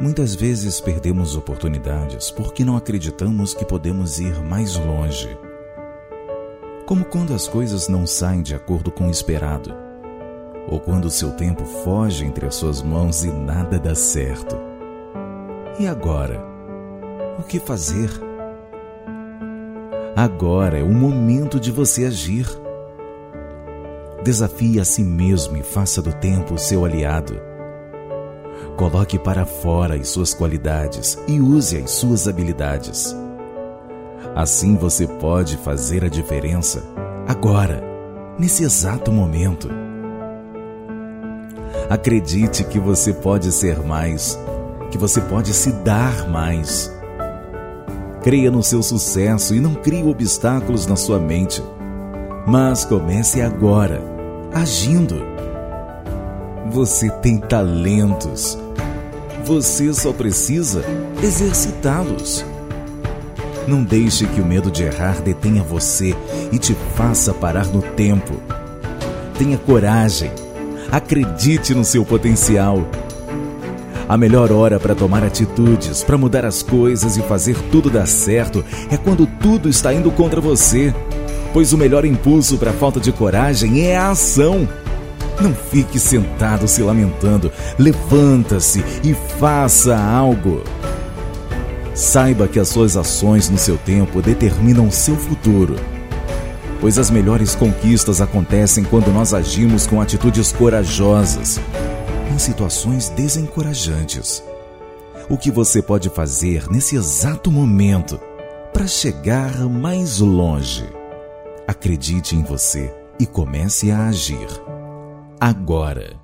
Muitas vezes perdemos oportunidades porque não acreditamos que podemos ir mais longe. Como quando as coisas não saem de acordo com o esperado, ou quando o seu tempo foge entre as suas mãos e nada dá certo. E agora? O que fazer? Agora é o momento de você agir. Desafie a si mesmo e faça do tempo o seu aliado Coloque para fora as suas qualidades e use as suas habilidades. Assim você pode fazer a diferença agora, nesse exato momento. Acredite que você pode ser mais, que você pode se dar mais. Creia no seu sucesso e não crie obstáculos na sua mente. Mas comece agora, agindo. Você tem talentos você só precisa exercitá-los. Não deixe que o medo de errar detenha você e te faça parar no tempo. Tenha coragem. Acredite no seu potencial. A melhor hora para tomar atitudes, para mudar as coisas e fazer tudo dar certo é quando tudo está indo contra você. Pois o melhor impulso para a falta de coragem é a ação. Não fique sentado se lamentando. Levanta-se e faça algo. Saiba que as suas ações no seu tempo determinam seu futuro. Pois as melhores conquistas acontecem quando nós agimos com atitudes corajosas em situações desencorajantes. O que você pode fazer nesse exato momento para chegar mais longe? Acredite em você e comece a agir agora.